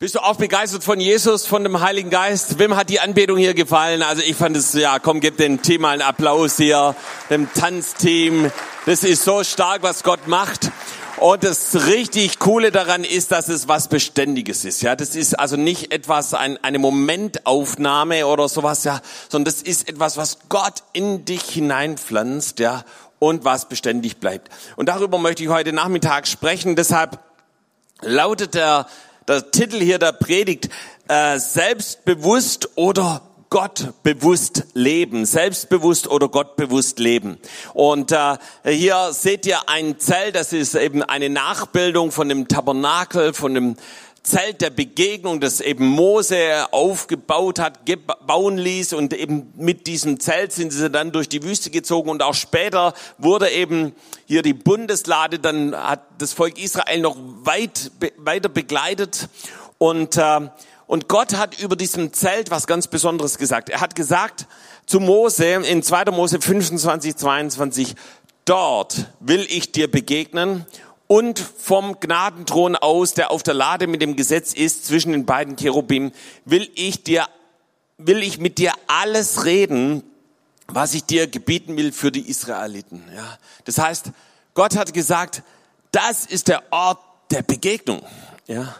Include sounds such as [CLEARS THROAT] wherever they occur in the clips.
Bist du auch begeistert von Jesus, von dem Heiligen Geist? Wem hat die Anbetung hier gefallen? Also ich fand es, ja, komm, gib dem Team mal einen Applaus hier, dem Tanzteam. Das ist so stark, was Gott macht. Und das richtig Coole daran ist, dass es was Beständiges ist. Ja, das ist also nicht etwas, ein, eine Momentaufnahme oder sowas, ja, sondern das ist etwas, was Gott in dich hineinpflanzt, ja, und was beständig bleibt. Und darüber möchte ich heute Nachmittag sprechen. Deshalb lautet der der Titel hier der Predigt, äh, selbstbewusst oder Gott bewusst leben, selbstbewusst oder Gott bewusst leben. Und äh, hier seht ihr ein Zelt, das ist eben eine Nachbildung von dem Tabernakel, von dem Zelt der Begegnung, das eben Mose aufgebaut hat, bauen ließ und eben mit diesem Zelt sind sie dann durch die Wüste gezogen und auch später wurde eben hier die Bundeslade, dann hat das Volk Israel noch weit, weiter begleitet und, äh, und Gott hat über diesem Zelt was ganz Besonderes gesagt. Er hat gesagt zu Mose in 2. Mose 25, 22, dort will ich dir begegnen und vom Gnadenthron aus, der auf der Lade mit dem Gesetz ist, zwischen den beiden Cherubim, will ich dir, will ich mit dir alles reden, was ich dir gebieten will für die Israeliten. Ja, das heißt, Gott hat gesagt, das ist der Ort der Begegnung. Ja,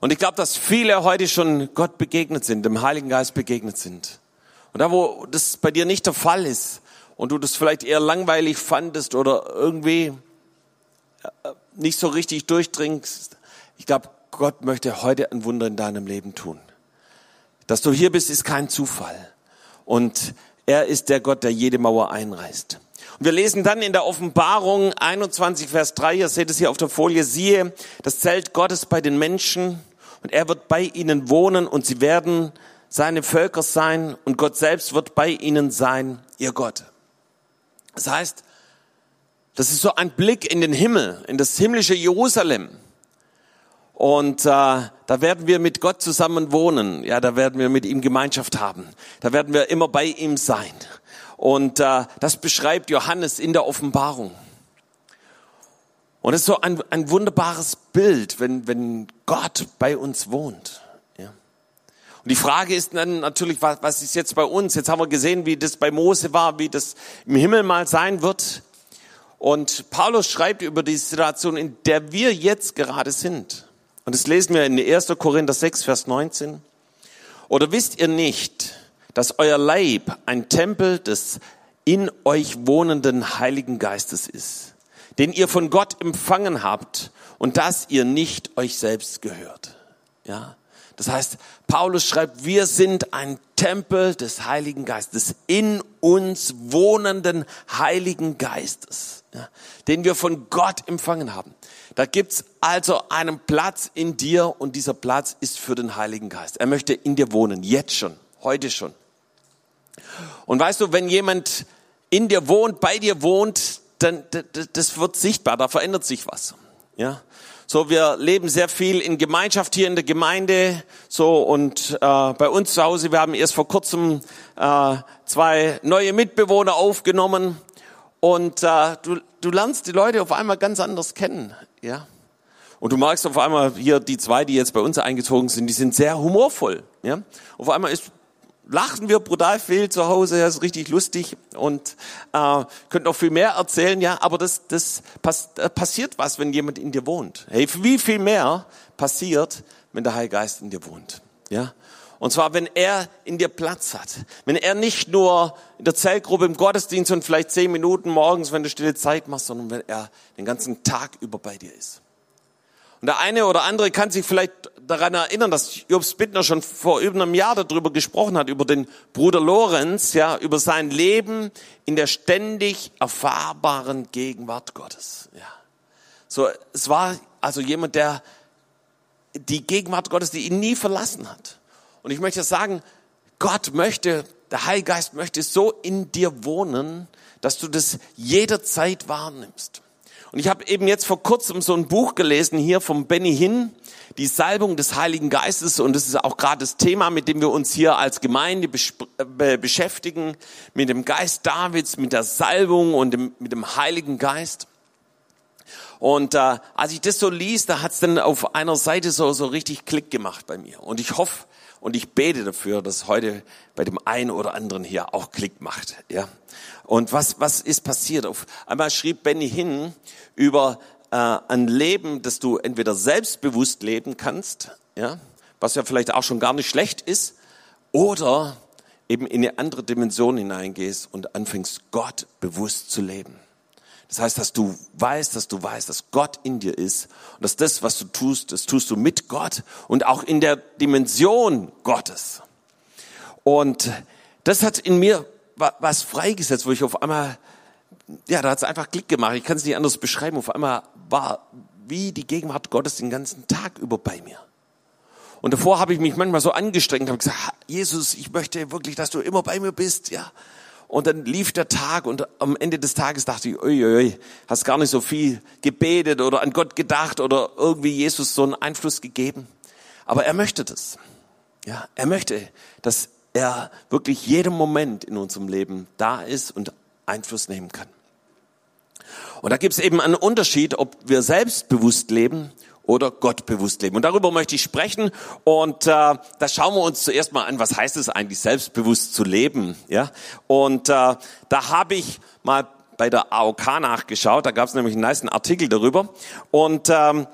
und ich glaube, dass viele heute schon Gott begegnet sind, dem Heiligen Geist begegnet sind. Und da, wo das bei dir nicht der Fall ist und du das vielleicht eher langweilig fandest oder irgendwie nicht so richtig durchdringst, ich glaube, Gott möchte heute ein Wunder in deinem Leben tun. Dass du hier bist, ist kein Zufall. Und er ist der Gott, der jede Mauer einreißt. Und wir lesen dann in der Offenbarung 21, Vers 3, ihr seht es hier auf der Folie, siehe das Zelt Gottes bei den Menschen und er wird bei ihnen wohnen und sie werden seine Völker sein und Gott selbst wird bei ihnen sein, ihr Gott. Das heißt, das ist so ein Blick in den Himmel, in das himmlische Jerusalem. Und äh, da werden wir mit Gott zusammen wohnen. Ja, da werden wir mit ihm Gemeinschaft haben. Da werden wir immer bei ihm sein. Und äh, das beschreibt Johannes in der Offenbarung. Und es ist so ein, ein wunderbares Bild, wenn, wenn Gott bei uns wohnt. Ja. Und die Frage ist dann natürlich, was, was ist jetzt bei uns? Jetzt haben wir gesehen, wie das bei Mose war, wie das im Himmel mal sein wird. Und Paulus schreibt über die Situation, in der wir jetzt gerade sind. Und das lesen wir in 1. Korinther 6, Vers 19. Oder wisst ihr nicht, dass euer Leib ein Tempel des in euch wohnenden Heiligen Geistes ist, den ihr von Gott empfangen habt und dass ihr nicht euch selbst gehört? Ja. Das heißt, Paulus schreibt, wir sind ein Tempel des Heiligen Geistes, in uns wohnenden Heiligen Geistes, ja, den wir von Gott empfangen haben. Da gibt's also einen Platz in dir und dieser Platz ist für den Heiligen Geist. Er möchte in dir wohnen, jetzt schon, heute schon. Und weißt du, wenn jemand in dir wohnt, bei dir wohnt, dann das wird sichtbar, da verändert sich was. Ja, so, wir leben sehr viel in Gemeinschaft hier in der Gemeinde. So und äh, bei uns zu Hause, wir haben erst vor kurzem äh, zwei neue Mitbewohner aufgenommen und äh, du, du lernst die Leute auf einmal ganz anders kennen, ja. Und du merkst auf einmal hier die zwei, die jetzt bei uns eingezogen sind, die sind sehr humorvoll, ja. Auf einmal ist lachen wir brutal viel zu Hause, das ist richtig lustig und äh, könnt noch viel mehr erzählen, ja, aber das, das pass, äh, passiert was, wenn jemand in dir wohnt. Hey, wie viel mehr passiert, wenn der Heilige Geist in dir wohnt, ja? Und zwar, wenn er in dir Platz hat. Wenn er nicht nur in der Zellgruppe im Gottesdienst und vielleicht zehn Minuten morgens, wenn du stille Zeit machst, sondern wenn er den ganzen Tag über bei dir ist. Und der eine oder andere kann sich vielleicht daran erinnern, dass Jobs Bittner schon vor über einem Jahr darüber gesprochen hat, über den Bruder Lorenz, ja, über sein Leben in der ständig erfahrbaren Gegenwart Gottes, ja. So, es war also jemand, der die Gegenwart Gottes, die ihn nie verlassen hat. Und ich möchte sagen, Gott möchte, der Heilige Geist möchte so in dir wohnen, dass du das jederzeit wahrnimmst. Und ich habe eben jetzt vor kurzem so ein Buch gelesen hier vom Benny Hinn, die Salbung des Heiligen Geistes. Und das ist auch gerade das Thema, mit dem wir uns hier als Gemeinde äh, beschäftigen, mit dem Geist Davids, mit der Salbung und dem, mit dem Heiligen Geist. Und äh, als ich das so liest, da hat's dann auf einer Seite so, so richtig Klick gemacht bei mir. Und ich hoffe und ich bete dafür, dass heute bei dem einen oder anderen hier auch Klick macht. Ja. Und was, was ist passiert? Auf einmal schrieb Benny hin über äh, ein Leben, das du entweder selbstbewusst leben kannst, ja, was ja vielleicht auch schon gar nicht schlecht ist, oder eben in eine andere Dimension hineingehst und anfängst, Gott bewusst zu leben. Das heißt, dass du weißt, dass du weißt, dass Gott in dir ist und dass das, was du tust, das tust du mit Gott und auch in der Dimension Gottes. Und das hat in mir was freigesetzt, wo ich auf einmal, ja, da hat es einfach Klick gemacht. Ich kann es nicht anders beschreiben. Auf einmal war wie die Gegenwart Gottes den ganzen Tag über bei mir. Und davor habe ich mich manchmal so angestrengt, habe gesagt, Jesus, ich möchte wirklich, dass du immer bei mir bist, ja. Und dann lief der Tag und am Ende des Tages dachte ich, ui, ui, hast gar nicht so viel gebetet oder an Gott gedacht oder irgendwie Jesus so einen Einfluss gegeben. Aber er möchte das. Ja, er möchte, dass er wirklich jeden Moment in unserem Leben da ist und Einfluss nehmen kann. Und da gibt es eben einen Unterschied, ob wir selbstbewusst leben oder Gott bewusst leben. Und darüber möchte ich sprechen. Und äh, da schauen wir uns zuerst mal an, was heißt es eigentlich, selbstbewusst zu leben. Ja? Und äh, da habe ich mal bei der AOK nachgeschaut. Da gab es nämlich einen nice Artikel darüber. Und ähm,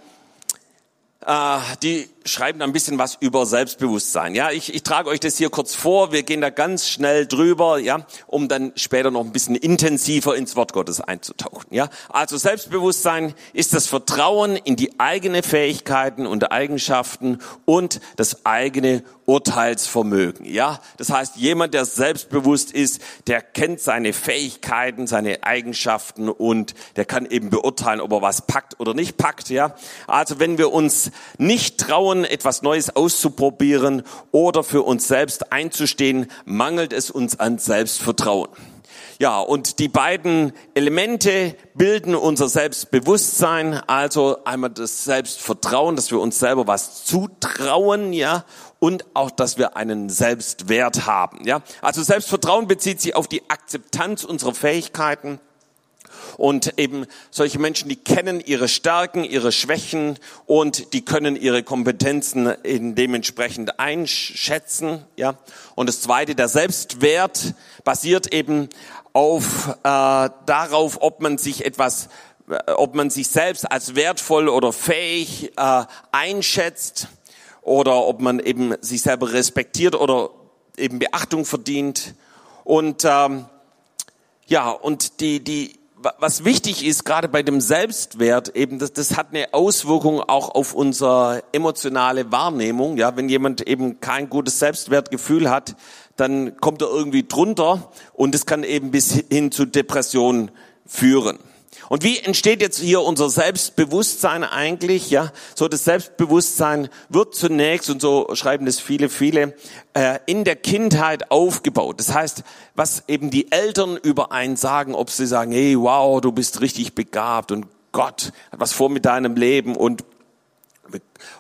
äh, die schreiben ein bisschen was über Selbstbewusstsein. Ja, ich, ich trage euch das hier kurz vor. Wir gehen da ganz schnell drüber, ja, um dann später noch ein bisschen intensiver ins Wort Gottes einzutauchen. Ja, also Selbstbewusstsein ist das Vertrauen in die eigenen Fähigkeiten und Eigenschaften und das eigene Urteilsvermögen. Ja, das heißt, jemand, der selbstbewusst ist, der kennt seine Fähigkeiten, seine Eigenschaften und der kann eben beurteilen, ob er was packt oder nicht packt. Ja, also wenn wir uns nicht trauen trauen, etwas Neues auszuprobieren oder für uns selbst einzustehen, mangelt es uns an Selbstvertrauen. Ja, und die beiden Elemente bilden unser Selbstbewusstsein, also einmal das Selbstvertrauen, dass wir uns selber was zutrauen, ja, und auch, dass wir einen Selbstwert haben, ja. Also Selbstvertrauen bezieht sich auf die Akzeptanz unserer Fähigkeiten, und eben solche Menschen, die kennen ihre Stärken, ihre Schwächen und die können ihre Kompetenzen dementsprechend einschätzen. Ja. Und das Zweite, der Selbstwert basiert eben auf äh, darauf, ob man sich etwas äh, ob man sich selbst als wertvoll oder fähig äh, einschätzt oder ob man eben sich selber respektiert oder eben Beachtung verdient. Und ähm, ja, und die, die was wichtig ist, gerade bei dem Selbstwert, eben, das, das hat eine Auswirkung auch auf unsere emotionale Wahrnehmung. Ja, wenn jemand eben kein gutes Selbstwertgefühl hat, dann kommt er irgendwie drunter und es kann eben bis hin zu Depressionen führen. Und wie entsteht jetzt hier unser Selbstbewusstsein eigentlich? Ja, so das Selbstbewusstsein wird zunächst und so schreiben das viele, viele äh, in der Kindheit aufgebaut. Das heißt, was eben die Eltern über einen sagen, ob sie sagen, hey, wow, du bist richtig begabt und Gott hat was vor mit deinem Leben und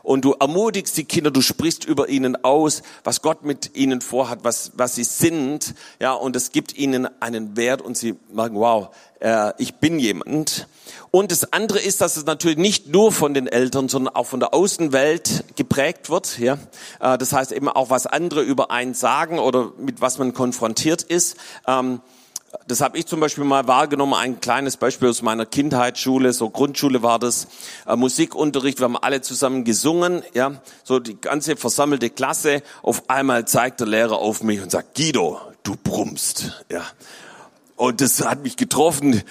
und du ermutigst die Kinder, du sprichst über ihnen aus, was Gott mit ihnen vorhat, was, was sie sind, ja, und es gibt ihnen einen Wert und sie merken, wow, äh, ich bin jemand. Und das andere ist, dass es natürlich nicht nur von den Eltern, sondern auch von der Außenwelt geprägt wird, ja. Äh, das heißt eben auch, was andere über einen sagen oder mit was man konfrontiert ist. Ähm, das habe ich zum Beispiel mal wahrgenommen, ein kleines Beispiel aus meiner Kindheitsschule, so Grundschule war das, äh, Musikunterricht, wir haben alle zusammen gesungen, ja, so die ganze versammelte Klasse, auf einmal zeigt der Lehrer auf mich und sagt, Guido, du brummst, ja. Und das hat mich getroffen,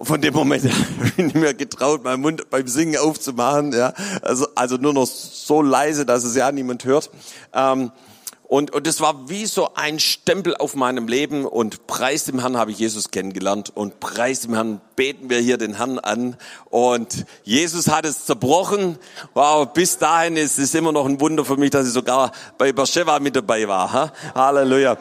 von dem Moment [LAUGHS] bin ich mir getraut, meinen Mund beim Singen aufzumachen, ja, also, also nur noch so leise, dass es ja niemand hört. Ähm, und, und das war wie so ein Stempel auf meinem Leben und preis dem Herrn habe ich Jesus kennengelernt und preis dem Herrn beten wir hier den Herrn an und Jesus hat es zerbrochen. Wow, bis dahin ist es immer noch ein Wunder für mich, dass ich sogar bei Beersheba mit dabei war. Ha? Halleluja.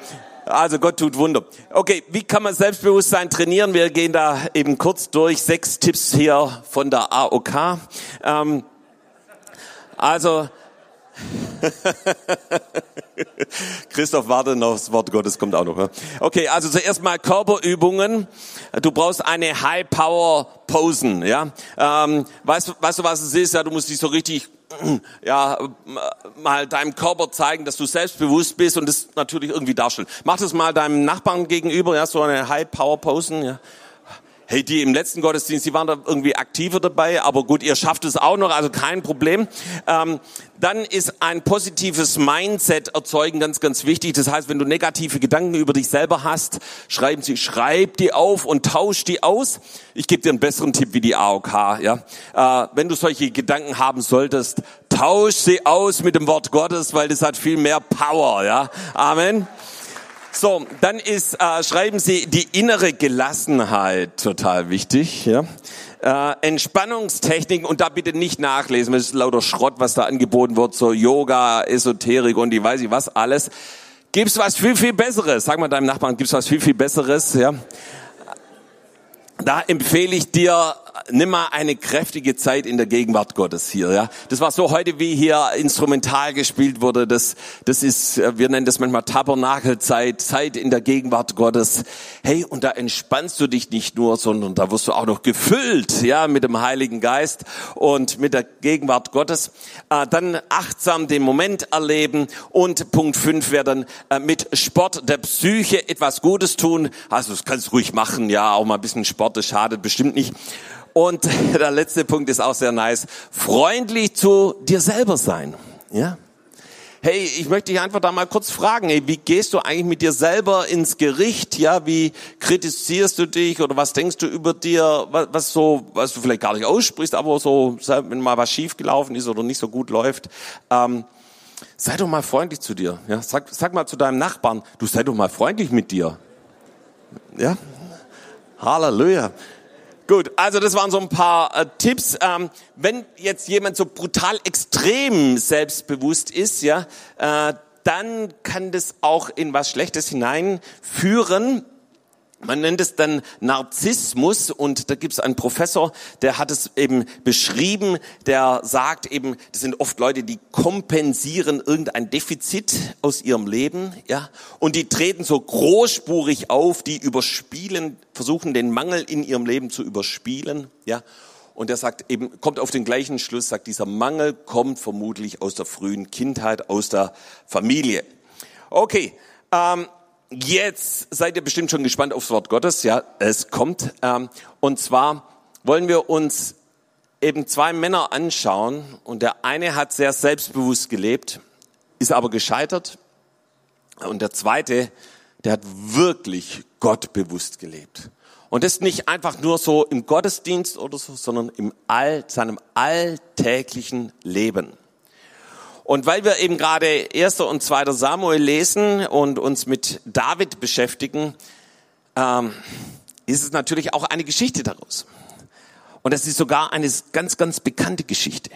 Also Gott tut Wunder. Okay, wie kann man Selbstbewusstsein trainieren? Wir gehen da eben kurz durch. Sechs Tipps hier von der AOK. Ähm, also [LAUGHS] [LAUGHS] Christoph, warte noch, das Wort Gottes kommt auch noch. Okay, also zuerst mal Körperübungen. Du brauchst eine High Power posen, ja. Ähm, weißt, weißt du, was es ist? Ja, du musst dich so richtig [CLEARS THROAT] ja, mal deinem Körper zeigen, dass du selbstbewusst bist und das natürlich irgendwie darstellen. Mach das mal deinem Nachbarn gegenüber, ja, so eine High-Power-Posen, ja. Hey, die im letzten Gottesdienst, die waren da irgendwie aktiver dabei, aber gut, ihr schafft es auch noch, also kein Problem. Ähm, dann ist ein positives Mindset erzeugen ganz, ganz wichtig. Das heißt, wenn du negative Gedanken über dich selber hast, schreiben sie, schreib die auf und tausch die aus. Ich gebe dir einen besseren Tipp wie die AOK. Ja, äh, wenn du solche Gedanken haben solltest, tausch sie aus mit dem Wort Gottes, weil das hat viel mehr Power. Ja, Amen. So, dann ist, äh, schreiben Sie, die innere Gelassenheit total wichtig. Ja? Äh, Entspannungstechniken und da bitte nicht nachlesen, das ist lauter Schrott, was da angeboten wird, so Yoga, Esoterik und die weiß ich was alles. Gibt's was viel, viel Besseres? Sag mal deinem Nachbarn, gibt's was viel, viel Besseres? Ja? Da empfehle ich dir nimm mal eine kräftige Zeit in der Gegenwart Gottes hier. Ja, das war so heute, wie hier instrumental gespielt wurde. Das, das ist, äh, wir nennen das manchmal Tabernakelzeit, Zeit in der Gegenwart Gottes. Hey, und da entspannst du dich nicht nur, sondern da wirst du auch noch gefüllt, ja, mit dem Heiligen Geist und mit der Gegenwart Gottes. Äh, dann achtsam den Moment erleben und Punkt fünf wäre dann äh, mit Sport der Psyche etwas Gutes tun. Also das kannst du ruhig machen, ja, auch mal ein bisschen Sport, das schadet bestimmt nicht. Und [LAUGHS] der letzte Punkt ist auch sehr nice. Freundlich zu dir selber sein. Ja? Hey, ich möchte dich einfach da mal kurz fragen, hey, wie gehst du eigentlich mit dir selber ins Gericht? Ja, wie kritisierst du dich oder was denkst du über dir, was, was so, was du vielleicht gar nicht aussprichst, aber so, wenn mal was schief gelaufen ist oder nicht so gut läuft, ähm, sei doch mal freundlich zu dir. Ja, sag, sag mal zu deinem Nachbarn, du sei doch mal freundlich mit dir. Ja, Halleluja. Gut, also das waren so ein paar äh, Tipps. Ähm, wenn jetzt jemand so brutal extrem selbstbewusst ist, ja, äh, dann kann das auch in was Schlechtes hineinführen. Man nennt es dann Narzissmus und da gibt es einen Professor, der hat es eben beschrieben, der sagt eben, das sind oft Leute, die kompensieren irgendein Defizit aus ihrem Leben, ja, und die treten so großspurig auf, die überspielen, versuchen den Mangel in ihrem Leben zu überspielen, ja. Und er sagt eben, kommt auf den gleichen Schluss, sagt, dieser Mangel kommt vermutlich aus der frühen Kindheit, aus der Familie. Okay, ähm, Jetzt seid ihr bestimmt schon gespannt aufs Wort Gottes. Ja, es kommt. Ähm, und zwar wollen wir uns eben zwei Männer anschauen. Und der eine hat sehr selbstbewusst gelebt, ist aber gescheitert. Und der zweite, der hat wirklich gottbewusst gelebt. Und das nicht einfach nur so im Gottesdienst oder so, sondern im all, seinem alltäglichen Leben. Und weil wir eben gerade 1. und 2. Samuel lesen und uns mit David beschäftigen, ähm, ist es natürlich auch eine Geschichte daraus. Und es ist sogar eine ganz, ganz bekannte Geschichte.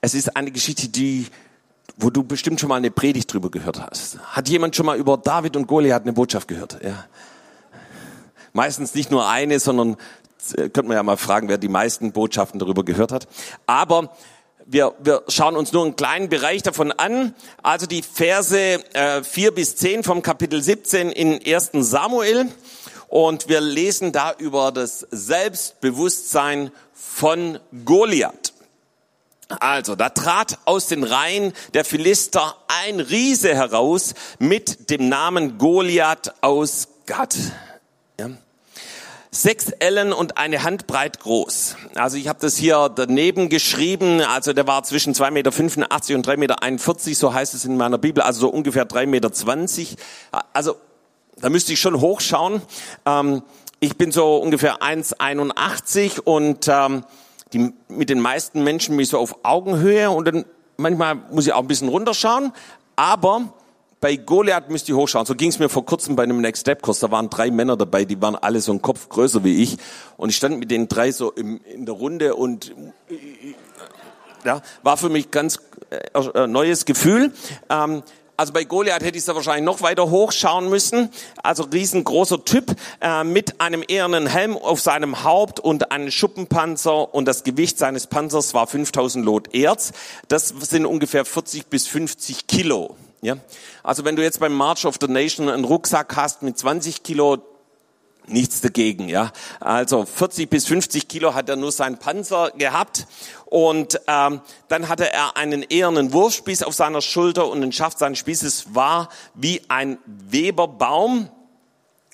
Es ist eine Geschichte, die, wo du bestimmt schon mal eine Predigt drüber gehört hast. Hat jemand schon mal über David und Goliath eine Botschaft gehört? Ja. Meistens nicht nur eine, sondern äh, könnte man ja mal fragen, wer die meisten Botschaften darüber gehört hat. Aber wir, wir schauen uns nur einen kleinen Bereich davon an. Also die Verse äh, 4 bis 10 vom Kapitel 17 in 1. Samuel. Und wir lesen da über das Selbstbewusstsein von Goliath. Also, da trat aus den Reihen der Philister ein Riese heraus mit dem Namen Goliath aus Gad. Sechs Ellen und eine Handbreit groß. Also ich habe das hier daneben geschrieben. Also der war zwischen 2,85 Meter und 3,41 Meter, so heißt es in meiner Bibel, also so ungefähr 3,20 Meter. Also da müsste ich schon hochschauen. Ähm, ich bin so ungefähr 1,81 und ähm, die, mit den meisten Menschen bin ich so auf Augenhöhe und dann manchmal muss ich auch ein bisschen runterschauen. Aber bei Goliath müsst ihr hochschauen. So ging es mir vor kurzem bei einem Next Step Kurs. Da waren drei Männer dabei, die waren alle so ein Kopf größer wie ich. Und ich stand mit den drei so im, in der Runde und ja, war für mich ganz äh, äh, neues Gefühl. Ähm, also bei Goliath hätte ich da wahrscheinlich noch weiter hochschauen müssen. Also riesengroßer Typ äh, mit einem ehernen Helm auf seinem Haupt und einem Schuppenpanzer und das Gewicht seines Panzers war 5000 Lot Erz. Das sind ungefähr 40 bis 50 Kilo. Ja? Also wenn du jetzt beim March of the Nation einen Rucksack hast mit 20 Kilo, nichts dagegen, ja. Also 40 bis 50 Kilo hat er nur sein Panzer gehabt und ähm, dann hatte er einen ehernen Wurfspieß auf seiner Schulter und ein Schaft seines Spießes war wie ein Weberbaum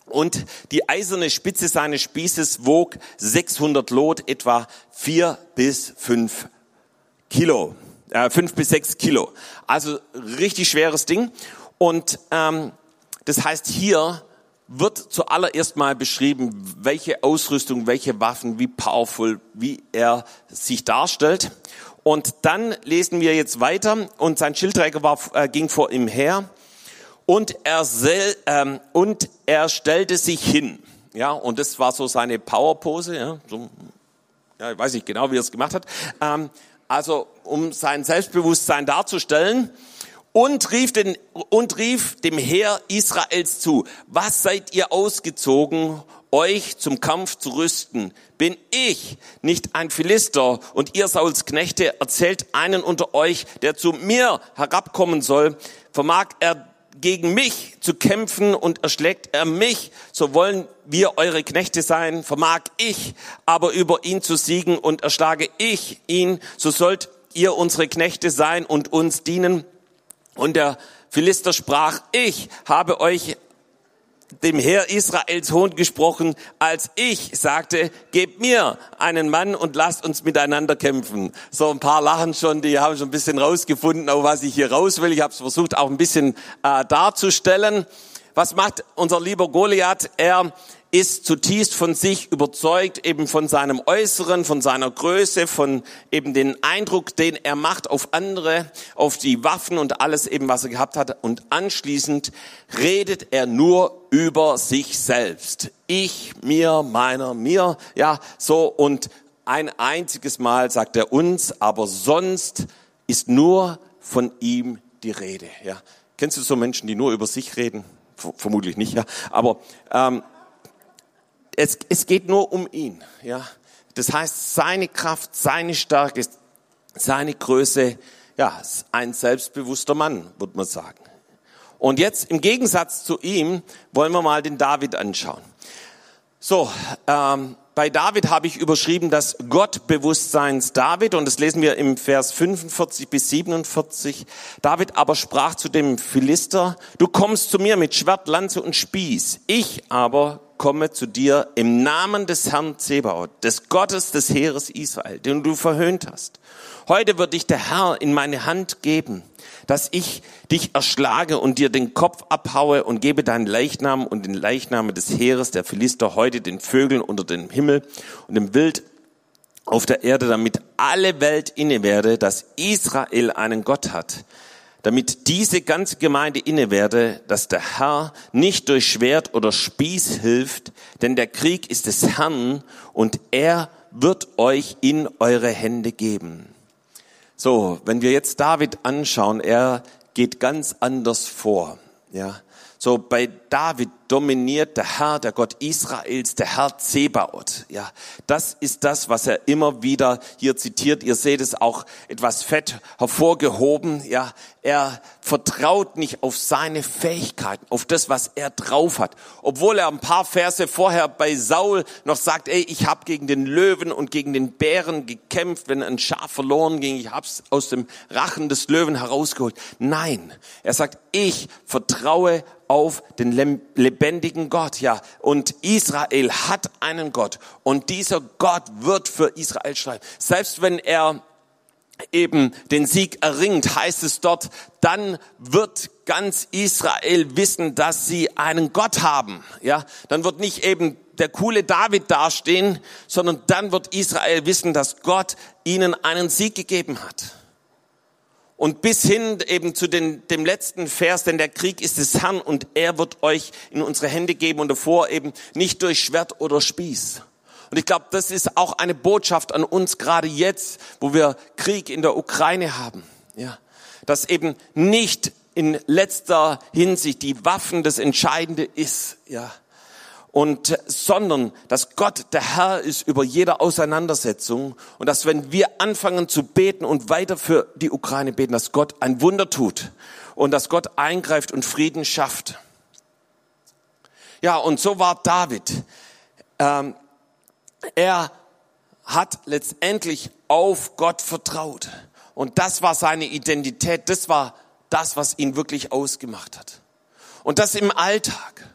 und die eiserne Spitze seines Spießes wog 600 Lot, etwa vier bis fünf Kilo, äh, fünf bis sechs Kilo. Also richtig schweres Ding und ähm, das heißt hier wird zuallererst mal beschrieben, welche Ausrüstung, welche Waffen, wie powerful, wie er sich darstellt. Und dann lesen wir jetzt weiter und sein Schildträger war, äh, ging vor ihm her und er, sel, ähm, und er stellte sich hin. Ja, und das war so seine Powerpose. Ja, so, ja, ich weiß nicht genau, wie er es gemacht hat. Ähm, also um sein Selbstbewusstsein darzustellen. Und rief, den, und rief dem Heer Israels zu, was seid ihr ausgezogen, euch zum Kampf zu rüsten? Bin ich nicht ein Philister und ihr Sauls Knechte? Erzählt einen unter euch, der zu mir herabkommen soll, vermag er gegen mich zu kämpfen und erschlägt er mich, so wollen wir eure Knechte sein, vermag ich aber über ihn zu siegen und erschlage ich ihn, so sollt ihr unsere Knechte sein und uns dienen. Und der Philister sprach, ich habe euch dem Herr Israels Hohn gesprochen, als ich sagte, gebt mir einen Mann und lasst uns miteinander kämpfen. So ein paar lachen schon, die haben schon ein bisschen rausgefunden, auf was ich hier raus will. Ich habe es versucht auch ein bisschen äh, darzustellen. Was macht unser lieber Goliath? Er ist zutiefst von sich überzeugt, eben von seinem Äußeren, von seiner Größe, von eben den Eindruck, den er macht auf andere, auf die Waffen und alles eben, was er gehabt hat. Und anschließend redet er nur über sich selbst. Ich, mir, meiner, mir, ja, so. Und ein einziges Mal sagt er uns, aber sonst ist nur von ihm die Rede, ja. Kennst du so Menschen, die nur über sich reden? Vermutlich nicht, ja. Aber ähm, es, es geht nur um ihn. Ja, das heißt, seine Kraft, seine Stärke, seine Größe, ja, ein selbstbewusster Mann, würde man sagen. Und jetzt im Gegensatz zu ihm wollen wir mal den David anschauen. So, ähm, bei David habe ich überschrieben das Gottbewusstseins David und das lesen wir im Vers 45 bis 47. David aber sprach zu dem Philister, du kommst zu mir mit Schwert, Lanze und Spieß. Ich aber komme zu dir im Namen des Herrn Zebaoth, des Gottes des Heeres Israel, den du verhöhnt hast. Heute wird dich der Herr in meine Hand geben, dass ich dich erschlage und dir den Kopf abhaue und gebe deinen Leichnam und den Leichname des Heeres der Philister heute den Vögeln unter dem Himmel und dem Wild auf der Erde, damit alle Welt inne werde, dass Israel einen Gott hat damit diese ganze Gemeinde inne werde, dass der Herr nicht durch Schwert oder Spieß hilft, denn der Krieg ist des Herrn und er wird euch in eure Hände geben. So, wenn wir jetzt David anschauen, er geht ganz anders vor, ja. So, bei David dominiert der Herr, der Gott Israels, der Herr Zebaoth. Ja, das ist das, was er immer wieder hier zitiert. Ihr seht es auch etwas fett hervorgehoben. Ja, er vertraut nicht auf seine Fähigkeiten, auf das, was er drauf hat. Obwohl er ein paar Verse vorher bei Saul noch sagt, ey, ich habe gegen den Löwen und gegen den Bären gekämpft, wenn ein Schaf verloren ging, ich hab's aus dem Rachen des Löwen herausgeholt. Nein, er sagt, ich vertraue auf den lebendigen Gott, ja. Und Israel hat einen Gott und dieser Gott wird für Israel schreiben. Selbst wenn er eben den Sieg erringt, heißt es dort, dann wird ganz Israel wissen, dass sie einen Gott haben, ja. Dann wird nicht eben der coole David dastehen, sondern dann wird Israel wissen, dass Gott ihnen einen Sieg gegeben hat. Und bis hin eben zu den, dem letzten Vers, denn der Krieg ist des Herrn und er wird euch in unsere Hände geben und davor eben nicht durch Schwert oder Spieß. Und ich glaube, das ist auch eine Botschaft an uns gerade jetzt, wo wir Krieg in der Ukraine haben. Ja, dass eben nicht in letzter Hinsicht die Waffen das Entscheidende ist. Ja, und sondern dass Gott der Herr ist über jede Auseinandersetzung und dass wenn wir anfangen zu beten und weiter für die Ukraine beten, dass Gott ein Wunder tut und dass Gott eingreift und Frieden schafft. Ja, und so war David. Ähm, er hat letztendlich auf Gott vertraut. Und das war seine Identität. Das war das, was ihn wirklich ausgemacht hat. Und das im Alltag.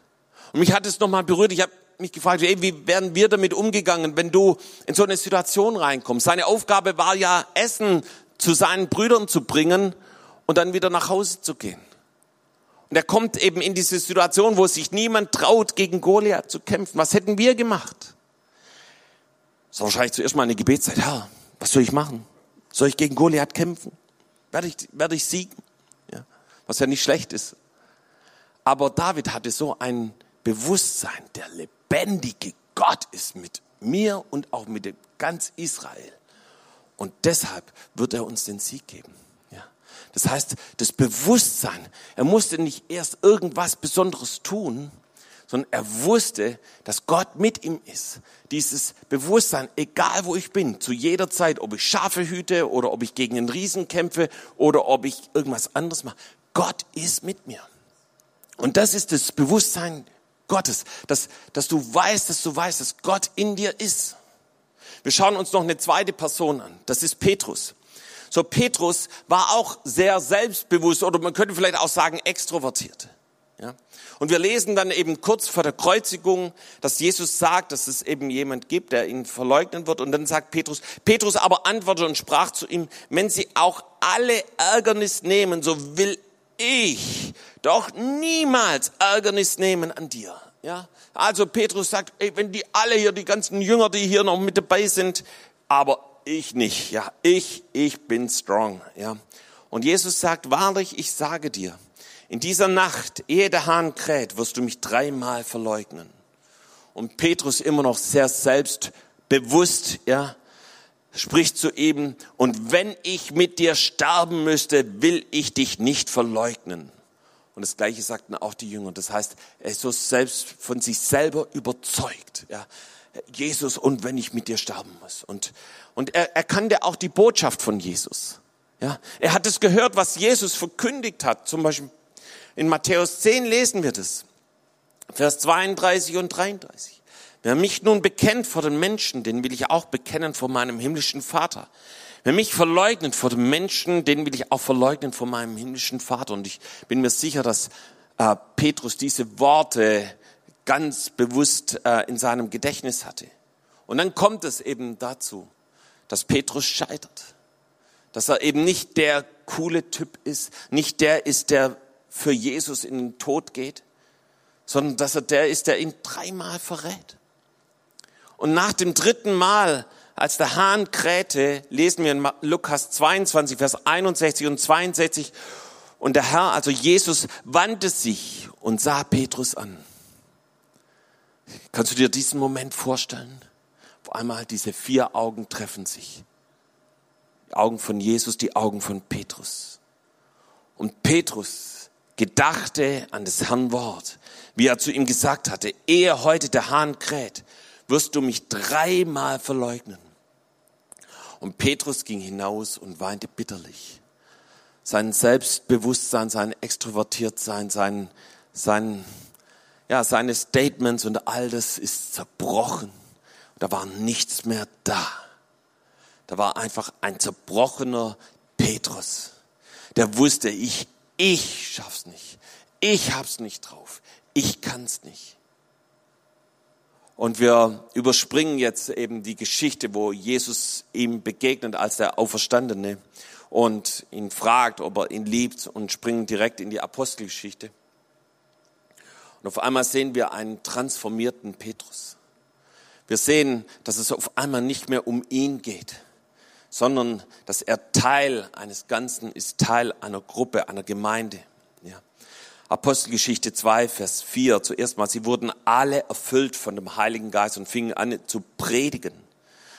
Und mich hat es nochmal berührt. Ich habe mich gefragt, ey, wie werden wir damit umgegangen, wenn du in so eine Situation reinkommst? Seine Aufgabe war ja, Essen zu seinen Brüdern zu bringen und dann wieder nach Hause zu gehen. Und er kommt eben in diese Situation, wo sich niemand traut, gegen Goliath zu kämpfen. Was hätten wir gemacht? Das war wahrscheinlich zuerst mal eine Gebetszeit. Herr, was soll ich machen? Soll ich gegen Goliath kämpfen? Werde ich, werde ich siegen? Ja, was ja nicht schlecht ist. Aber David hatte so ein Bewusstsein, der lebendige Gott ist mit mir und auch mit dem ganz Israel. Und deshalb wird er uns den Sieg geben. Ja. Das heißt, das Bewusstsein, er musste nicht erst irgendwas Besonderes tun, sondern er wusste, dass Gott mit ihm ist. Dieses Bewusstsein, egal wo ich bin, zu jeder Zeit, ob ich Schafe hüte oder ob ich gegen einen Riesen kämpfe oder ob ich irgendwas anderes mache, Gott ist mit mir. Und das ist das Bewusstsein Gottes, dass, dass du weißt, dass du weißt, dass Gott in dir ist. Wir schauen uns noch eine zweite Person an. Das ist Petrus. So, Petrus war auch sehr selbstbewusst oder man könnte vielleicht auch sagen extrovertiert. Ja? Und wir lesen dann eben kurz vor der Kreuzigung, dass Jesus sagt, dass es eben jemand gibt, der ihn verleugnen wird. Und dann sagt Petrus, Petrus aber antwortete und sprach zu ihm, wenn sie auch alle Ärgernis nehmen, so will ich doch niemals Ärgernis nehmen an dir. Ja? Also Petrus sagt, ey, wenn die alle hier, die ganzen Jünger, die hier noch mit dabei sind, aber ich nicht. Ja, ich, ich bin strong. Ja. Und Jesus sagt, wahrlich, ich sage dir, in dieser Nacht, ehe der Hahn kräht, wirst du mich dreimal verleugnen. Und Petrus immer noch sehr selbstbewusst, ja, spricht zu ihm, und wenn ich mit dir sterben müsste, will ich dich nicht verleugnen. Und das Gleiche sagten auch die Jünger. Das heißt, er ist so selbst von sich selber überzeugt. Ja, Jesus, und wenn ich mit dir sterben muss. Und, und er, er kannte auch die Botschaft von Jesus. Ja, er hat es gehört, was Jesus verkündigt hat. Zum Beispiel in Matthäus 10 lesen wir das. Vers 32 und 33. Wer mich nun bekennt vor den Menschen, den will ich auch bekennen vor meinem himmlischen Vater. Wer mich verleugnet vor den Menschen, den will ich auch verleugnen vor meinem himmlischen Vater. Und ich bin mir sicher, dass äh, Petrus diese Worte ganz bewusst äh, in seinem Gedächtnis hatte. Und dann kommt es eben dazu, dass Petrus scheitert. Dass er eben nicht der coole Typ ist, nicht der ist, der für Jesus in den Tod geht, sondern dass er der ist, der ihn dreimal verrät. Und nach dem dritten Mal, als der Hahn krähte, lesen wir in Lukas 22, Vers 61 und 62, und der Herr, also Jesus, wandte sich und sah Petrus an. Kannst du dir diesen Moment vorstellen? Auf einmal diese vier Augen treffen sich. Die Augen von Jesus, die Augen von Petrus. Und Petrus gedachte an das Herrn Wort, wie er zu ihm gesagt hatte, ehe heute der Hahn kräht, wirst du mich dreimal verleugnen. Und Petrus ging hinaus und weinte bitterlich. Sein Selbstbewusstsein, sein Extrovertiertsein, sein, sein, ja, seine Statements und all das ist zerbrochen. Da war nichts mehr da. Da war einfach ein zerbrochener Petrus. Der wusste, ich, ich schaff's nicht. Ich hab's nicht drauf. Ich kann's nicht. Und wir überspringen jetzt eben die Geschichte, wo Jesus ihm begegnet als der Auferstandene und ihn fragt, ob er ihn liebt und springen direkt in die Apostelgeschichte. Und auf einmal sehen wir einen transformierten Petrus. Wir sehen, dass es auf einmal nicht mehr um ihn geht, sondern dass er Teil eines Ganzen ist, Teil einer Gruppe, einer Gemeinde. Apostelgeschichte 2, Vers 4, zuerst mal, sie wurden alle erfüllt von dem Heiligen Geist und fingen an zu predigen.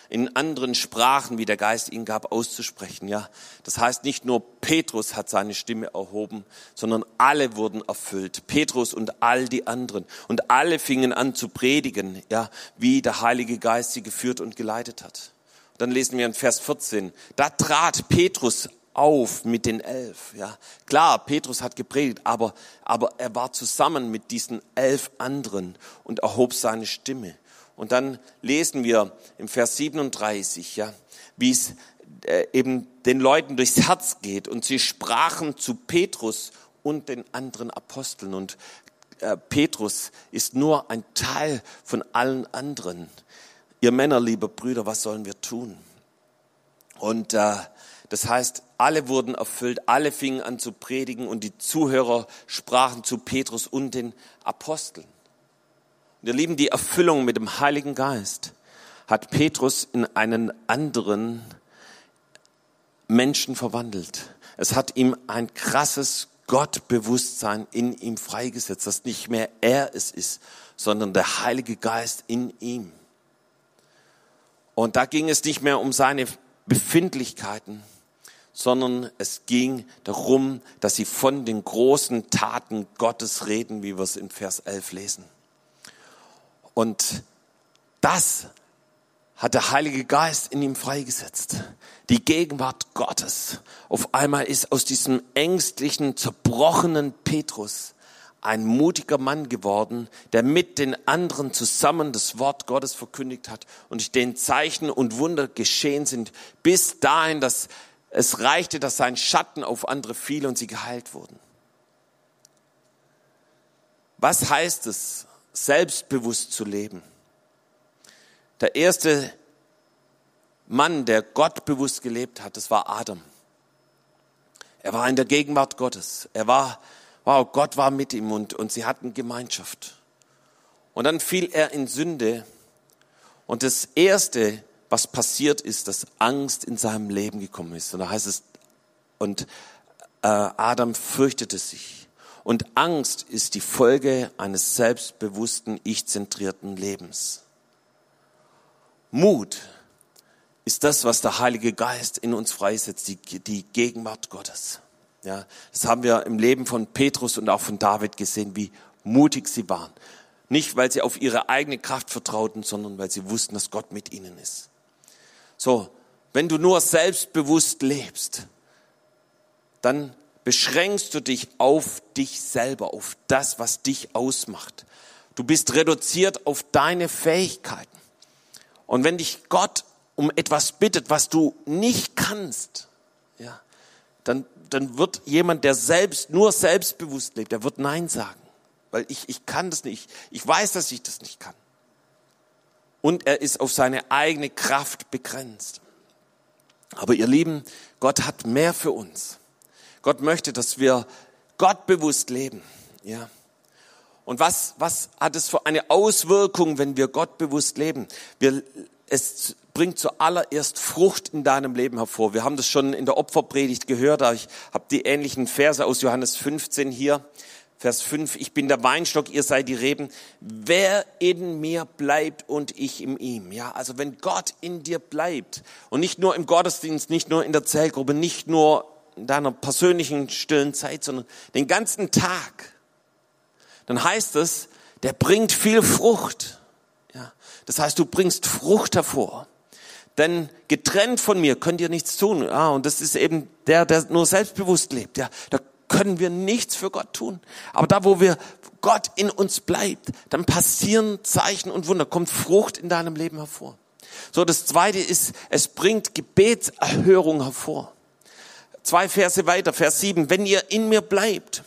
In anderen Sprachen, wie der Geist ihnen gab, auszusprechen, ja. Das heißt, nicht nur Petrus hat seine Stimme erhoben, sondern alle wurden erfüllt. Petrus und all die anderen. Und alle fingen an zu predigen, ja, wie der Heilige Geist sie geführt und geleitet hat. Dann lesen wir in Vers 14. Da trat Petrus auf mit den elf. Ja, klar, Petrus hat gepredigt, aber, aber er war zusammen mit diesen elf anderen und erhob seine Stimme. Und dann lesen wir im Vers 37, ja, wie es äh, eben den Leuten durchs Herz geht. Und sie sprachen zu Petrus und den anderen Aposteln. Und äh, Petrus ist nur ein Teil von allen anderen. Ihr Männer, liebe Brüder, was sollen wir tun? Und äh, das heißt, alle wurden erfüllt, alle fingen an zu predigen und die Zuhörer sprachen zu Petrus und den Aposteln. Ihr Lieben, die Erfüllung mit dem Heiligen Geist hat Petrus in einen anderen Menschen verwandelt. Es hat ihm ein krasses Gottbewusstsein in ihm freigesetzt, dass nicht mehr er es ist, sondern der Heilige Geist in ihm. Und da ging es nicht mehr um seine Befindlichkeiten, sondern es ging darum, dass sie von den großen Taten Gottes reden, wie wir es in Vers 11 lesen. Und das hat der Heilige Geist in ihm freigesetzt. Die Gegenwart Gottes. Auf einmal ist aus diesem ängstlichen, zerbrochenen Petrus ein mutiger Mann geworden, der mit den anderen zusammen das Wort Gottes verkündigt hat und den Zeichen und Wunder geschehen sind, bis dahin, dass es reichte, dass sein Schatten auf andere fiel und sie geheilt wurden. Was heißt es, selbstbewusst zu leben? Der erste Mann, der Gott bewusst gelebt hat, das war Adam. Er war in der Gegenwart Gottes. Er war, wow, Gott war mit ihm und, und sie hatten Gemeinschaft. Und dann fiel er in Sünde. Und das erste, was passiert ist, dass Angst in seinem Leben gekommen ist. Und da heißt es, und äh, Adam fürchtete sich. Und Angst ist die Folge eines selbstbewussten, ich-zentrierten Lebens. Mut ist das, was der Heilige Geist in uns freisetzt, die, die Gegenwart Gottes. Ja, das haben wir im Leben von Petrus und auch von David gesehen, wie mutig sie waren. Nicht, weil sie auf ihre eigene Kraft vertrauten, sondern weil sie wussten, dass Gott mit ihnen ist. So, wenn du nur selbstbewusst lebst, dann beschränkst du dich auf dich selber, auf das, was dich ausmacht. Du bist reduziert auf deine Fähigkeiten. Und wenn dich Gott um etwas bittet, was du nicht kannst, ja, dann, dann wird jemand, der selbst, nur selbstbewusst lebt, der wird Nein sagen. Weil ich, ich kann das nicht. Ich weiß, dass ich das nicht kann. Und er ist auf seine eigene Kraft begrenzt. Aber ihr Lieben, Gott hat mehr für uns. Gott möchte, dass wir Gott bewusst leben. Ja. Und was, was hat es für eine Auswirkung, wenn wir Gott bewusst leben? Wir, es bringt zuallererst Frucht in deinem Leben hervor. Wir haben das schon in der Opferpredigt gehört. Ich habe die ähnlichen Verse aus Johannes 15 hier. Vers 5, ich bin der Weinstock, ihr seid die Reben. Wer in mir bleibt und ich in ihm. Ja, also wenn Gott in dir bleibt und nicht nur im Gottesdienst, nicht nur in der Zellgruppe, nicht nur in deiner persönlichen stillen Zeit, sondern den ganzen Tag, dann heißt es, der bringt viel Frucht. Ja, das heißt, du bringst Frucht hervor. Denn getrennt von mir könnt ihr nichts tun. Ah, und das ist eben der, der nur selbstbewusst lebt. Ja, da können wir nichts für Gott tun. Aber da, wo wir Gott in uns bleibt, dann passieren Zeichen und Wunder, kommt Frucht in deinem Leben hervor. So, das zweite ist, es bringt Gebetserhörung hervor. Zwei Verse weiter, Vers 7. Wenn ihr in mir bleibt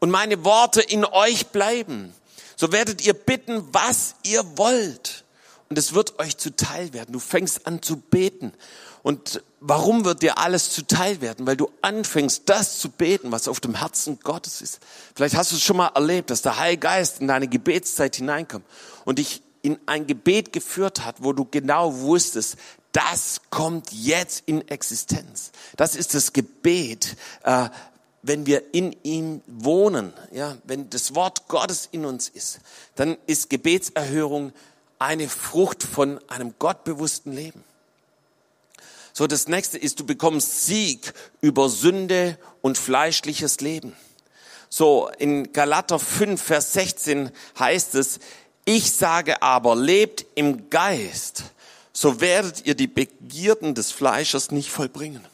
und meine Worte in euch bleiben, so werdet ihr bitten, was ihr wollt. Und es wird euch zuteil werden. Du fängst an zu beten. Und warum wird dir alles zuteil werden? Weil du anfängst, das zu beten, was auf dem Herzen Gottes ist. Vielleicht hast du es schon mal erlebt, dass der Heilige Geist in deine Gebetszeit hineinkommt und dich in ein Gebet geführt hat, wo du genau wusstest, das kommt jetzt in Existenz. Das ist das Gebet, äh, wenn wir in ihm wohnen, ja, wenn das Wort Gottes in uns ist, dann ist Gebetserhörung eine Frucht von einem gottbewussten Leben. So, das nächste ist, du bekommst Sieg über Sünde und fleischliches Leben. So, in Galater 5, Vers 16 heißt es, ich sage aber, lebt im Geist, so werdet ihr die Begierden des Fleisches nicht vollbringen.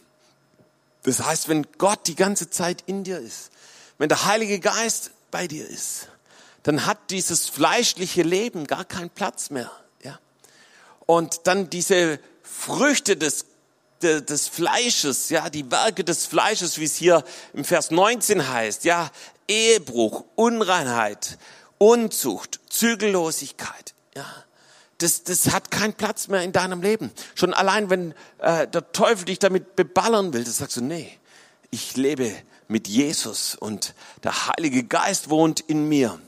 Das heißt, wenn Gott die ganze Zeit in dir ist, wenn der Heilige Geist bei dir ist, dann hat dieses fleischliche Leben gar keinen Platz mehr. Ja? Und dann diese Früchte des, des Fleisches, ja, die Werke des Fleisches, wie es hier im Vers 19 heißt, ja, Ehebruch, Unreinheit, Unzucht, Zügellosigkeit, ja, das, das hat keinen Platz mehr in deinem Leben. Schon allein, wenn äh, der Teufel dich damit beballern will, das sagst du, nee, ich lebe mit Jesus und der Heilige Geist wohnt in mir.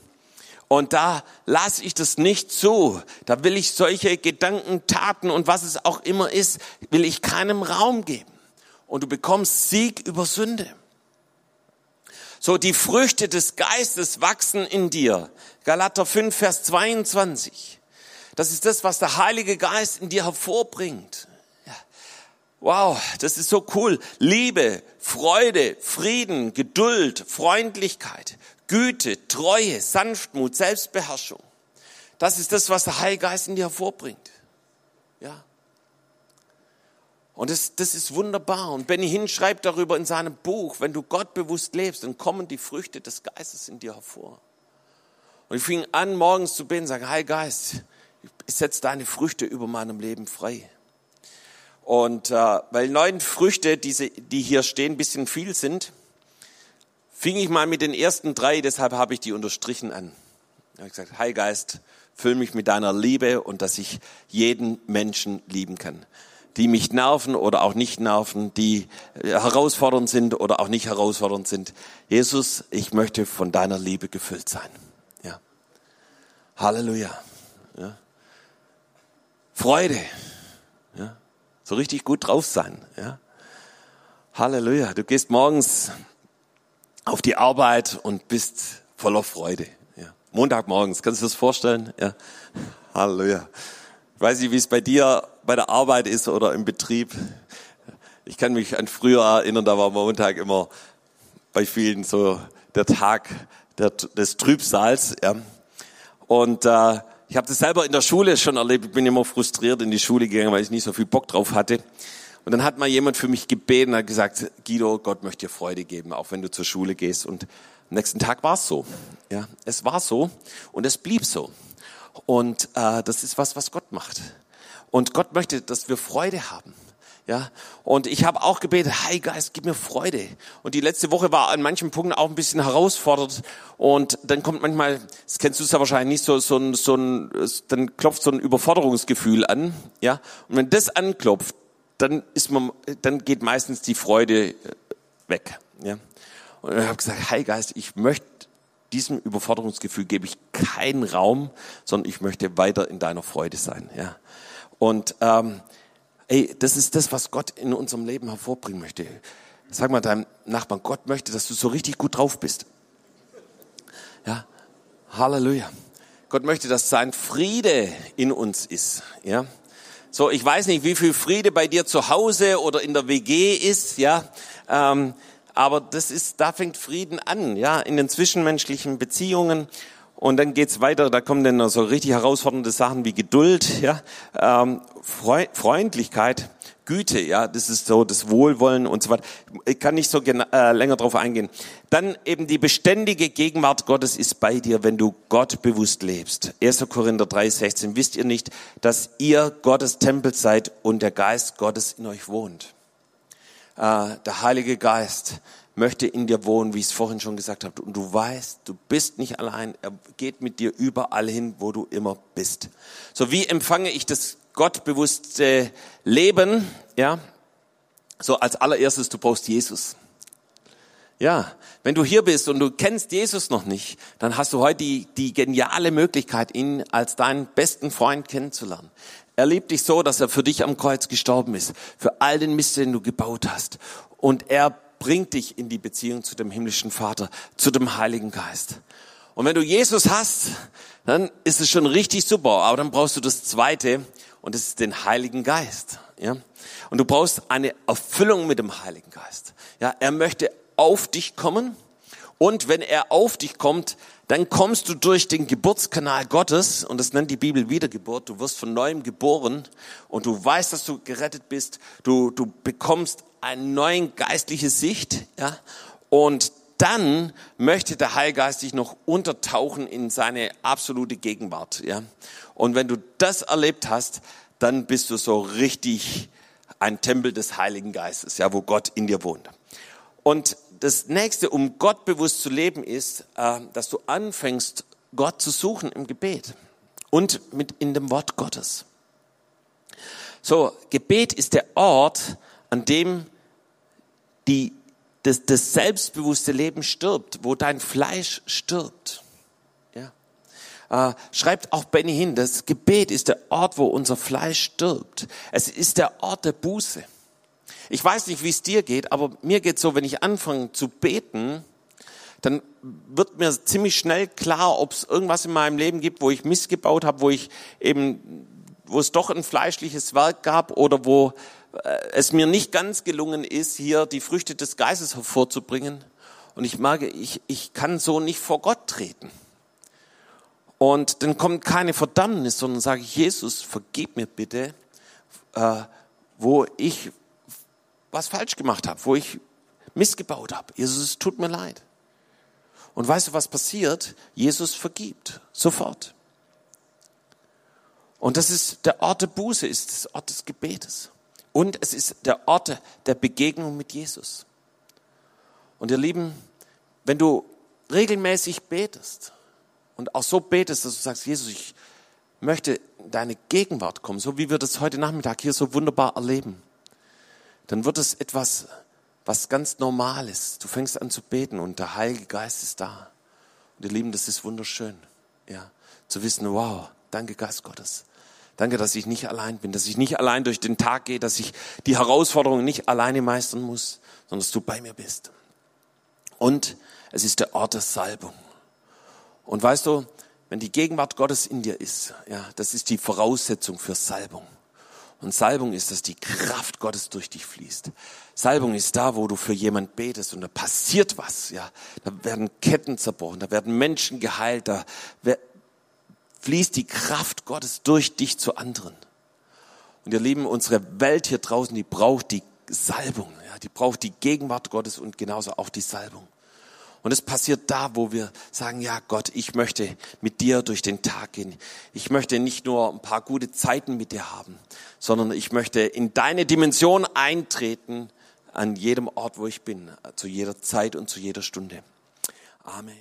Und da lasse ich das nicht zu. Da will ich solche Gedanken, Taten und was es auch immer ist, will ich keinem Raum geben. Und du bekommst Sieg über Sünde. So, die Früchte des Geistes wachsen in dir. Galater 5, Vers 22. Das ist das, was der Heilige Geist in dir hervorbringt. Wow, das ist so cool. Liebe, Freude, Frieden, Geduld, Freundlichkeit, Güte, Treue, Sanftmut, Selbstbeherrschung. Das ist das, was der Heilige Geist in dir hervorbringt. Ja. Und das, das ist wunderbar. Und Benny Hinn schreibt darüber in seinem Buch, wenn du Gott bewusst lebst, dann kommen die Früchte des Geistes in dir hervor. Und ich fing an, morgens zu beten, sage, Heiliger Geist, setz deine Früchte über meinem Leben frei. Und äh, weil neun Früchte, diese, die hier stehen, bisschen viel sind, fing ich mal mit den ersten drei, deshalb habe ich die unterstrichen an. Ich habe gesagt, Hi Geist, füll mich mit deiner Liebe und dass ich jeden Menschen lieben kann. Die mich nerven oder auch nicht nerven, die äh, herausfordernd sind oder auch nicht herausfordernd sind. Jesus, ich möchte von deiner Liebe gefüllt sein. Ja. Halleluja. Ja. Freude. Ja. So richtig gut drauf sein. Ja. Halleluja. Du gehst morgens auf die Arbeit und bist voller Freude. Ja. Montagmorgens, kannst du dir das vorstellen? Ja. Halleluja. Ich weiß nicht, wie es bei dir bei der Arbeit ist oder im Betrieb. Ich kann mich an früher erinnern, da war Montag immer bei vielen so der Tag der, des Trübsals. Ja. Und äh, ich habe das selber in der Schule schon erlebt. Ich bin immer frustriert in die Schule gegangen, weil ich nicht so viel Bock drauf hatte. Und dann hat mal jemand für mich gebeten, hat gesagt, Guido, Gott möchte dir Freude geben, auch wenn du zur Schule gehst. Und am nächsten Tag war es so. Ja, es war so und es blieb so. Und äh, das ist was, was Gott macht. Und Gott möchte, dass wir Freude haben. Ja, und ich habe auch gebetet, Hi Geist, gib mir Freude. Und die letzte Woche war an manchen Punkten auch ein bisschen herausfordernd. Und dann kommt manchmal, das kennst du es ja wahrscheinlich nicht, so, so, ein, so ein, dann klopft so ein Überforderungsgefühl an. Ja, und wenn das anklopft, dann ist man, dann geht meistens die Freude äh, weg. Ja, und ich habe gesagt, Hi Geist, ich möchte diesem Überforderungsgefühl gebe ich keinen Raum, sondern ich möchte weiter in deiner Freude sein. Ja, und ähm, Ey, das ist das, was Gott in unserem Leben hervorbringen möchte. Sag mal deinem Nachbarn, Gott möchte, dass du so richtig gut drauf bist. Ja, Halleluja. Gott möchte, dass sein Friede in uns ist. Ja, so ich weiß nicht, wie viel Friede bei dir zu Hause oder in der WG ist. Ja, ähm, aber das ist, da fängt Frieden an. Ja, in den zwischenmenschlichen Beziehungen. Und dann geht's weiter, da kommen dann so richtig herausfordernde Sachen wie Geduld, ja, ähm, Freundlichkeit, Güte, ja, das ist so das Wohlwollen und so weiter. Ich kann nicht so äh, länger drauf eingehen. Dann eben die beständige Gegenwart Gottes ist bei dir, wenn du Gott bewusst lebst. 1. Korinther 3, 16. Wisst ihr nicht, dass ihr Gottes Tempel seid und der Geist Gottes in euch wohnt? Äh, der Heilige Geist möchte in dir wohnen, wie ich es vorhin schon gesagt habe. Und du weißt, du bist nicht allein. Er geht mit dir überall hin, wo du immer bist. So wie empfange ich das gottbewusste Leben? Ja, so als allererstes, du brauchst Jesus. Ja, wenn du hier bist und du kennst Jesus noch nicht, dann hast du heute die, die geniale Möglichkeit, ihn als deinen besten Freund kennenzulernen. Er liebt dich so, dass er für dich am Kreuz gestorben ist, für all den Mist, den du gebaut hast. Und er bringt dich in die Beziehung zu dem himmlischen Vater, zu dem Heiligen Geist. Und wenn du Jesus hast, dann ist es schon richtig super. Aber dann brauchst du das Zweite und das ist den Heiligen Geist. Ja? Und du brauchst eine Erfüllung mit dem Heiligen Geist. Ja, er möchte auf dich kommen und wenn er auf dich kommt, dann kommst du durch den Geburtskanal Gottes, und das nennt die Bibel Wiedergeburt, du wirst von neuem geboren und du weißt, dass du gerettet bist, du, du bekommst eine neue geistliche Sicht, ja, und dann möchte der Heilgeist dich noch untertauchen in seine absolute Gegenwart, ja. Und wenn du das erlebt hast, dann bist du so richtig ein Tempel des Heiligen Geistes, ja, wo Gott in dir wohnt. Und das nächste, um Gott bewusst zu leben, ist, äh, dass du anfängst, Gott zu suchen im Gebet und mit in dem Wort Gottes. So, Gebet ist der Ort, an dem die, das, das selbstbewusste Leben stirbt, wo dein Fleisch stirbt. Ja. Äh, schreibt auch Benny hin, das Gebet ist der Ort, wo unser Fleisch stirbt. Es ist der Ort der Buße. Ich weiß nicht, wie es dir geht, aber mir geht so, wenn ich anfange zu beten, dann wird mir ziemlich schnell klar, ob es irgendwas in meinem Leben gibt, wo ich missgebaut habe, wo ich eben, wo es doch ein fleischliches Werk gab oder wo es mir nicht ganz gelungen ist, hier die Früchte des Geistes hervorzubringen. Und ich merke, ich, ich kann so nicht vor Gott treten. Und dann kommt keine Verdammnis, sondern sage ich, Jesus, vergib mir bitte, äh, wo ich was falsch gemacht habe, wo ich missgebaut habe. Jesus, es tut mir leid. Und weißt du, was passiert? Jesus vergibt sofort. Und das ist der Ort der Buße, ist das Ort des Gebetes. Und es ist der Ort der Begegnung mit Jesus. Und ihr Lieben, wenn du regelmäßig betest und auch so betest, dass du sagst, Jesus, ich möchte in deine Gegenwart kommen, so wie wir das heute Nachmittag hier so wunderbar erleben, dann wird es etwas, was ganz normal ist. Du fängst an zu beten und der Heilige Geist ist da. Und ihr Lieben, das ist wunderschön, ja, zu wissen, wow, danke Geist Gottes. Danke, dass ich nicht allein bin, dass ich nicht allein durch den Tag gehe, dass ich die Herausforderungen nicht alleine meistern muss, sondern dass du bei mir bist. Und es ist der Ort der Salbung. Und weißt du, wenn die Gegenwart Gottes in dir ist, ja, das ist die Voraussetzung für Salbung. Und Salbung ist, dass die Kraft Gottes durch dich fließt. Salbung ist da, wo du für jemand betest und da passiert was, ja. Da werden Ketten zerbrochen, da werden Menschen geheilt, da fließt die Kraft Gottes durch dich zu anderen. Und ihr Lieben, unsere Welt hier draußen, die braucht die Salbung, ja. Die braucht die Gegenwart Gottes und genauso auch die Salbung. Und es passiert da, wo wir sagen, ja Gott, ich möchte mit dir durch den Tag gehen. Ich möchte nicht nur ein paar gute Zeiten mit dir haben, sondern ich möchte in deine Dimension eintreten an jedem Ort, wo ich bin, zu jeder Zeit und zu jeder Stunde. Amen.